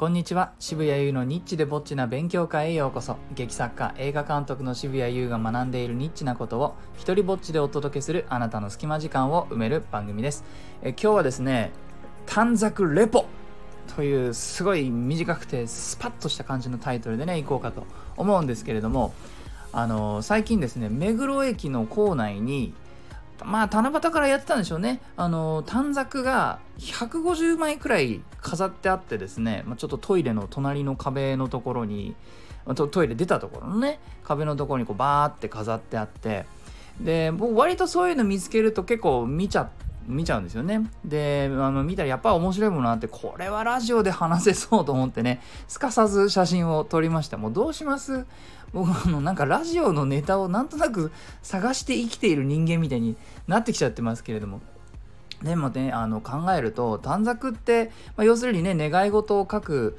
こんにちは。渋谷優のニッチでぼっちな勉強会へようこそ。劇作家映画監督の渋谷優が学んでいるニッチなことを一人ぼっちでお届けするあなたの隙間時間を埋める番組です。え今日はですね短冊レポというすごい短くてスパッとした感じのタイトルでねいこうかと思うんですけれどもあの最近ですね目黒駅の構内にまあ七夕からやってたんでしょうね。あの短冊が150枚くらい飾ってあってですね、まあ、ちょっとトイレの隣の壁のところにトイレ出たところのね。壁のところにこうバーって飾ってあって。で僕割とそういうの見つけると結構見ちゃって見ちゃうんですよね。で、あの見たらやっぱ面白いものあって、これはラジオで話せそうと思ってね、すかさず写真を撮りました。もうどうします？僕あのなんかラジオのネタをなんとなく探して生きている人間みたいになってきちゃってますけれどもでもねあの考えると短冊って、まあ、要するにね願い事を書く、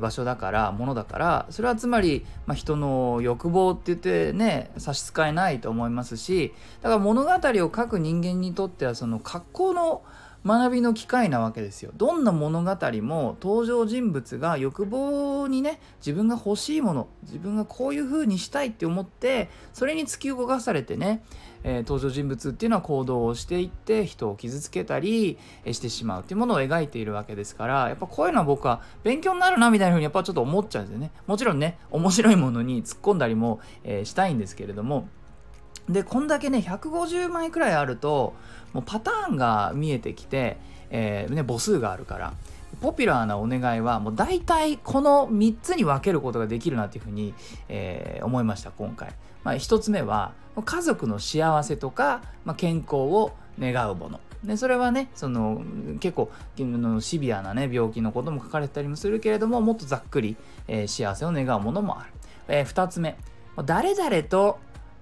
場所だからものだからそれはつまり、まあ、人の欲望って言ってね差し支えないと思いますしだから物語を書く人間にとってはその格好の学びの機会なわけですよ。どんな物語も登場人物が欲望にね自分が欲しいもの自分がこういう風にしたいって思ってそれに突き動かされてね、えー、登場人物っていうのは行動をしていって人を傷つけたりしてしまうっていうものを描いているわけですからやっぱこういうのは僕は勉強になるなみたいな風にやっぱちょっと思っちゃうんですよね。もちろんね面白いものに突っ込んだりも、えー、したいんですけれどもでこんだけね150枚くらいあるともうパターンが見えてきて、えー、ね、母数があるからポピュラーなお願いはもう大体この3つに分けることができるなっていうふうに、えー、思いました今回、まあ、1つ目は家族の幸せとか、まあ、健康を願うもの。でそれはねその結構シビアなね病気のことも書かれてたりもするけれどももっとざっくり、えー、幸せを願うものもある、えー、2つ目。誰々と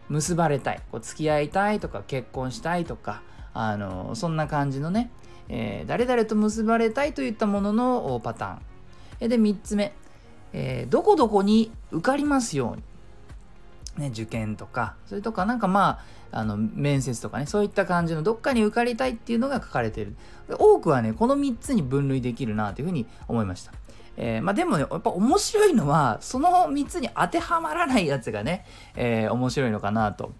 結ばれたいこう付き合いたいとか結婚したいとかあのそんな感じのね、えー、誰々と結ばれたいといったもののパターン。で3つ目、えー、どこどこに受かりますように。ね、受験とかそれとかなんかまああの面接とかねそういった感じのどっかに受かりたいっていうのが書かれてる。多くはねこの3つに分類できるなというふうに思いました。えー、まあ、でもね、やっぱ面白いのは、その3つに当てはまらないやつがね、えー、面白いのかなと。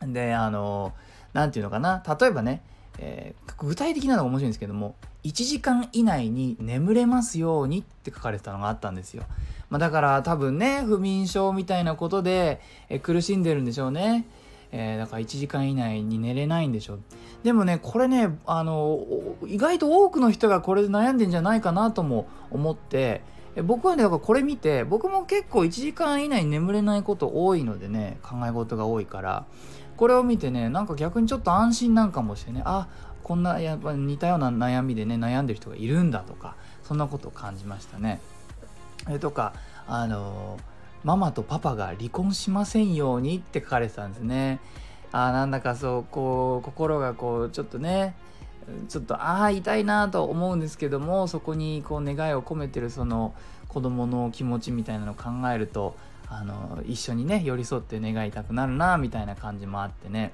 で、あの何て言うのかな、例えばね、えー、具体的なのが面白いんですけども、1時間以内に眠れますようにって書かれてたのがあったんですよ。まあ、だから多分ね、不眠症みたいなことで、え苦しんでるんでしょうね。えー、だから1時間以内に寝れないんでしょでもねこれねあの意外と多くの人がこれで悩んでんじゃないかなとも思って僕はねだからこれ見て僕も結構1時間以内に眠れないこと多いのでね考え事が多いからこれを見てねなんか逆にちょっと安心なんかもしてねあこんなやっぱ似たような悩みでね悩んでる人がいるんだとかそんなことを感じましたね。えとかあのーママとパパが離婚しませんようにって書かれてたんですね。あなんだかそうこう心がこうちょっとねちょっとああ痛いなと思うんですけどもそこにこう願いを込めてるその子供の気持ちみたいなのを考えるとあの一緒にね寄り添って願いたくなるなみたいな感じもあってね、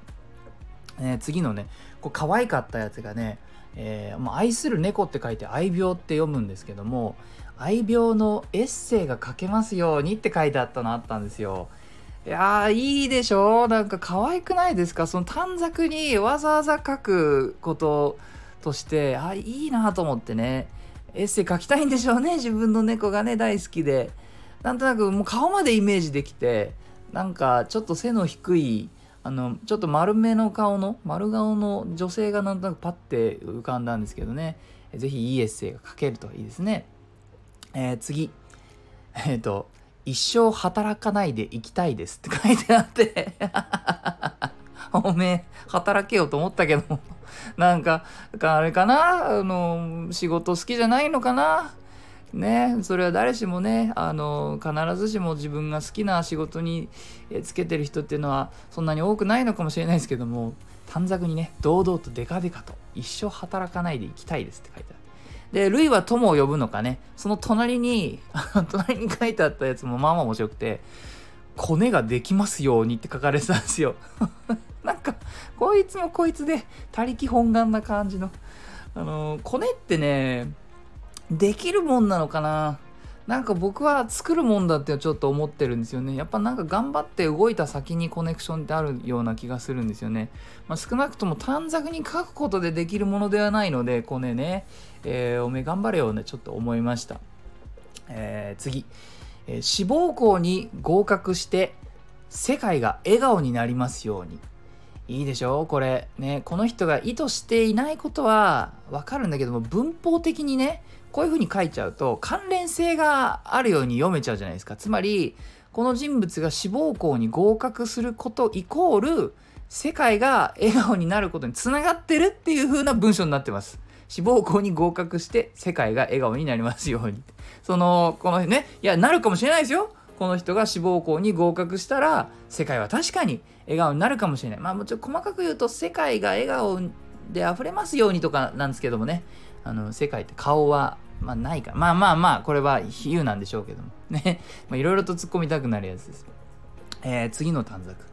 ね次のねこう可愛かったやつがねえー、まあ、愛する猫って書いて愛病って読むんですけども愛病のエッセイが書けますようにって書いてあったのあったんですよ。いやーいいでしょ？なんか可愛くないですか？その短冊にわざわざ書くこととして。あいいなと思ってね。エッセイ書きたいんでしょうね。自分の猫がね大好きで。なんとなくもう顔までイメージできて。なんかちょっと背の低いあのちょっと丸めの顔の丸顔の女性がなんとなくパッて浮かんだんですけどね。是非いいエッセイが書けるといいですね。えー、次。えっ、ー、と一生働かないで行きたいですって書いてあって。おめえ働けよと思ったけど。なんかあれかな？あの仕事好きじゃないのかな？ねそれは誰しもねあの必ずしも自分が好きな仕事につけてる人っていうのはそんなに多くないのかもしれないですけども短冊にね堂々とデカデカと一生働かないで行きたいですって書いてある。で、ルイは友を呼ぶのかね、その隣に、隣に書いてあったやつもまあまあ面白くて、コネができますようにって書かれてたんですよ。なんか、こいつもこいつで、他力本願な感じの。あの、コネってね、できるもんなのかななんか僕は作るもんだってちょっと思ってるんですよね。やっぱなんか頑張って動いた先にコネクションってあるような気がするんですよね。まあ、少なくとも短冊に書くことでできるものではないので、これね、えー、おめえ頑張れよね、ちょっと思いました。えー、次、えー、志望校に合格して世界が笑顔になりますように。いいでしょ？これ。ね。この人が意図していないことはわかるんだけども文法的にねこういうふうに書いちゃうと関連性があるように読めちゃうじゃないですか。つまりこの人物が志望校に合格することイコール世界が笑顔になることにつながってるっていう風な文章になってます。志望校に合格して世界が笑顔になりますように。そのこのねいやなるかもしれないですよ。この人が志望校に合格したら世界は確かに笑顔になるかもしれない。まあもちろん細かく言うと世界が笑顔で溢れますようにとかなんですけどもね。あの世界って顔はまあないかまあまあまあこれは比喩なんでしょうけども。ね。いろいろと突っ込みたくなるやつです、えー、次の短冊。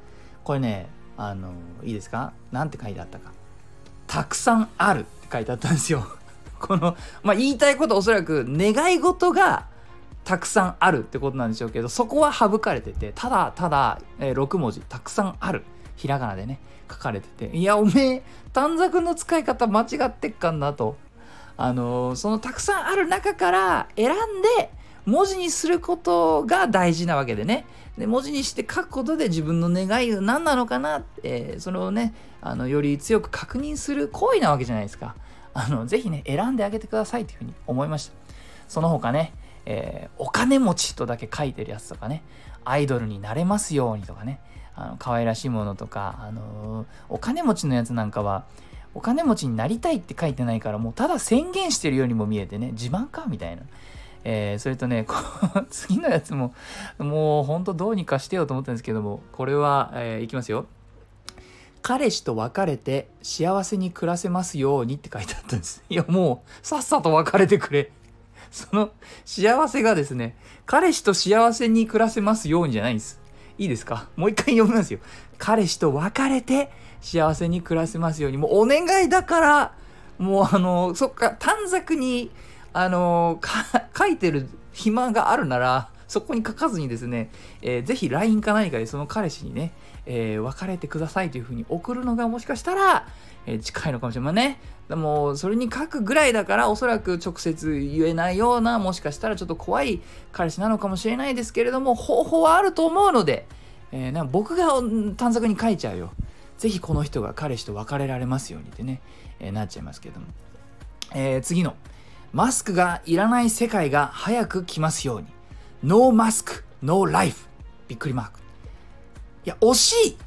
これねあのいいですか？なんて書いてあったか。たくさんあるって書いてあったんですよ。このまあ言いたいことおそらく願い事がたくさんあるってことなんでしょうけどそこは省かれててただただ、えー、6文字たくさんある。ひらがなでね書かれてて。いやおめえ短冊の使い方間違ってっかんなと。あのー、そのたくさんある中から選んで文字にすることが大事なわけでね。で文字にして書くことで自分の願いが何なのかな。って、えー、それをねあのより強く確認する行為なわけじゃないですか。あのぜひね選んであげてくださいというふうに思いました。その他ねえー、お金持ちとだけ書いてるやつとかね、アイドルになれますようにとかね、あの可愛らしいものとか、あのー、お金持ちのやつなんかは、お金持ちになりたいって書いてないから、もうただ宣言してるようにも見えてね、自慢かみたいな。えー、それとね、次のやつも、もうほんとどうにかしてよと思ったんですけども、これは、えー、いきますよ。彼氏と別れて幸せに暮らせますようにって書いてあったんです。いや、もう、さっさと別れてくれ。その幸せがですね、彼氏と幸せに暮らせますようにじゃないんです。いいですか？もう一回読みますよ。彼氏と別れて幸せに暮らせますように。もうお願いだから、もうあの、そっか、短冊に、あの、書いてる暇があるなら、そこに書かずにですね、えー、ぜひ LINE か何かでその彼氏にね、えー、別れてくださいというふうに送るのがもしかしたら、えー、近いのかもしれない。まあね、でもそれに書くぐらいだからおそらく直接言えないようなもしかしたらちょっと怖い彼氏なのかもしれないですけれども方法はあると思うので、えー、なん僕が短冊に書いちゃうよ。ぜひこの人が彼氏と別れられますようにってね、えー、なっちゃいますけども。えー、次の。マスクがいらない世界が早く来ますように。No Mask, No Life。びっくりマーク。いや、惜しい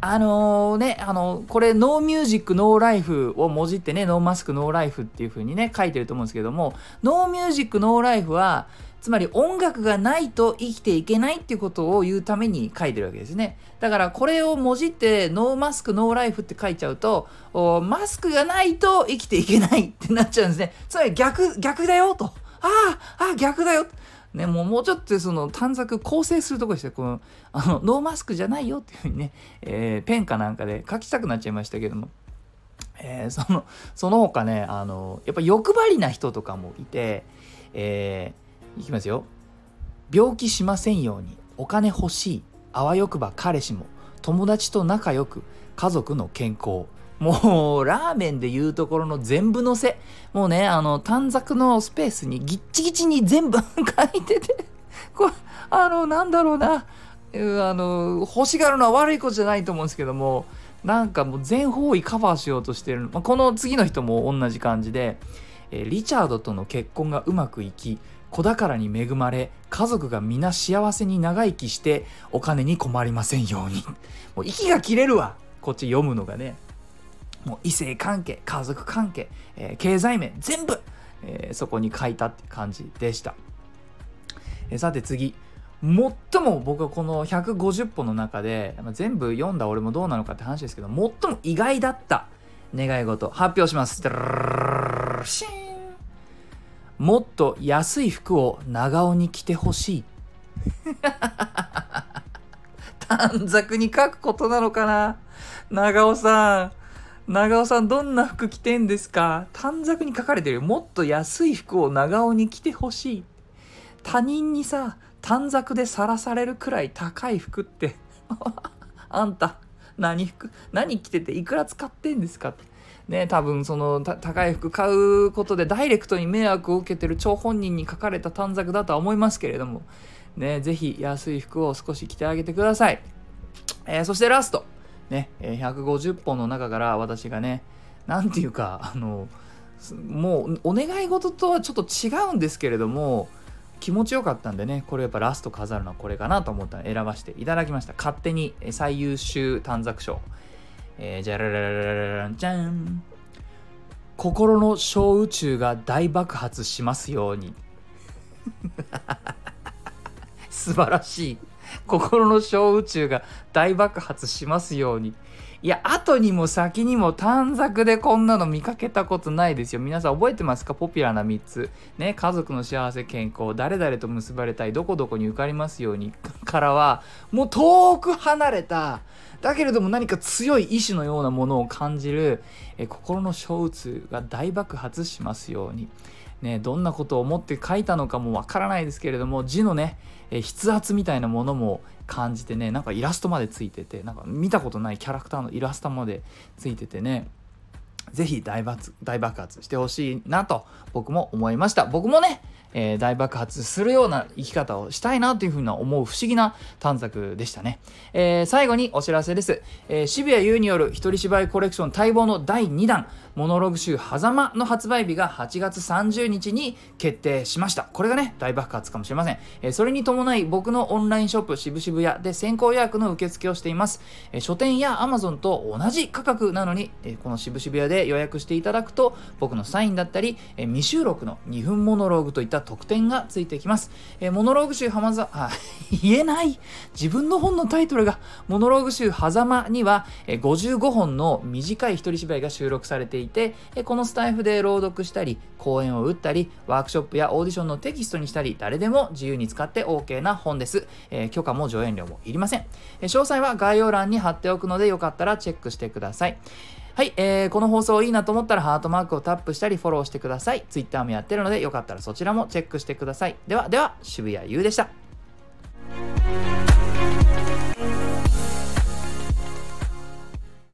あのー、ね、あの、これ、 No Music, No Life をもじってね、 No Mask, No Life っていう風にね、書いてると思うんですけども、 No Music, No Life は、つまり音楽がないと生きていけないっていうことを言うために書いてるわけですね。だからこれをもじって No Mask No Life って書いちゃうとマスクがないと生きていけないってなっちゃうんですね。つまり逆、逆だよと。ああ、ああ、逆だよ。ね、もうもうちょっとその短冊構成するところしてこのあのノーマスクじゃないよっていうふうにね、えー、ペンかなんかで書きたくなっちゃいましたけども、えー、そのその他ねあのやっぱ欲張りな人とかもいて、えー、いきますよ。病気しませんようにお金欲しいあわよくば彼氏も友達と仲良く家族の健康。もう、ラーメンで言うところの全部のせ。もうね、あの、短冊のスペースにギッチギチに全部書いてて、これ、あの、なんだろうな、あの、欲しがるのは悪いことじゃないと思うんですけども、なんかもう全方位カバーしようとしてる。まあ、この次の人も同じ感じで、えリチャードとの結婚がうまくいき、子宝に恵まれ、家族が皆幸せに長生きして、お金に困りませんように。もう息が切れるわ。こっち読むのがね。もう異性関係家族関係、えー、経済面全部、えー、そこに書いたって感じでした、えー、さて次。最も僕はこの150本の中で、まあ、全部読んだ俺もどうなのかって話ですけど最も意外だった願い事発表します。もっと安い服を長尾に着てほしい。短冊に書くことなのかな？長尾さん。長尾さんどんな服着てんですか？短冊に書かれてるもっと安い服を長尾に着てほしい。他人にさ短冊でさらされるくらい高い服って。あんた何服？何着てていくら使ってんですか？ってね多分その高い服買うことでダイレクトに迷惑を受けてる張本人に書かれた短冊だとは思いますけれども。ね是非安い服を少し着てあげてください、えー、そしてラスト。ね150本の中から私がね何て言うかあのもうお願い事とはちょっと違うんですけれども気持ちよかったんでねこれやっぱラスト飾るのはこれかなと思ったら選ばせていただきました。勝手に最優秀短冊賞。えー、じゃららららららんじゃん。心の小宇宙が大爆発しますように。素晴らしい。心の小宇宙が大爆発しますようにいや、後にも先にも短冊でこんなの見かけたことないですよ。皆さん覚えてますか？ポピュラーな3つ。ね、家族の幸せ健康、誰々と結ばれたい、どこどこに受かりますようにからは、もう遠く離れた、だけれども何か強い意志のようなものを感じる、え心の小宇宙が大爆発しますように。ね、どんなことを思って書いたのかもわからないですけれども字のね、え筆圧みたいなものも感じてねなんかイラストまでついててなんか見たことないキャラクターのイラストまでついててね是非大爆大爆発してほしいなと僕も思いました。僕もねえー、大爆発するような生き方をしたいなというふうな思う不思議な短冊でしたね。えー、最後にお知らせです。えー、渋谷優による一人芝居コレクション待望の第2弾、モノログ集狭間の発売日が8月30日に決定しました。これがね、大爆発かもしれません。えー、それに伴い僕のオンラインショップ渋々屋で先行予約の受付をしています。えー、書店や Amazon と同じ価格なのに、えー、この渋々屋で予約していただくと僕のサインだったり、えー、未収録の2分モノログといった特典がついてきます。えー、モノローグ集浜ざ、あ、言えない自分の本のタイトルが、モノローグ集狭間には、えー、55本の短い一人芝居が収録されていて、えー、このスタイフで朗読したり、講演を打ったり、ワークショップやオーディションのテキストにしたり、誰でも自由に使って OK な本です。えー、許可も上演料もいりません。え、詳細は概要欄に貼っておくので、よかったらチェックしてください。はい、えー、この放送いいなと思ったらハートマークをタップしたりフォローしてください。Twitter もやってるのでよかったらそちらもチェックしてください。ではでは、渋谷優でした。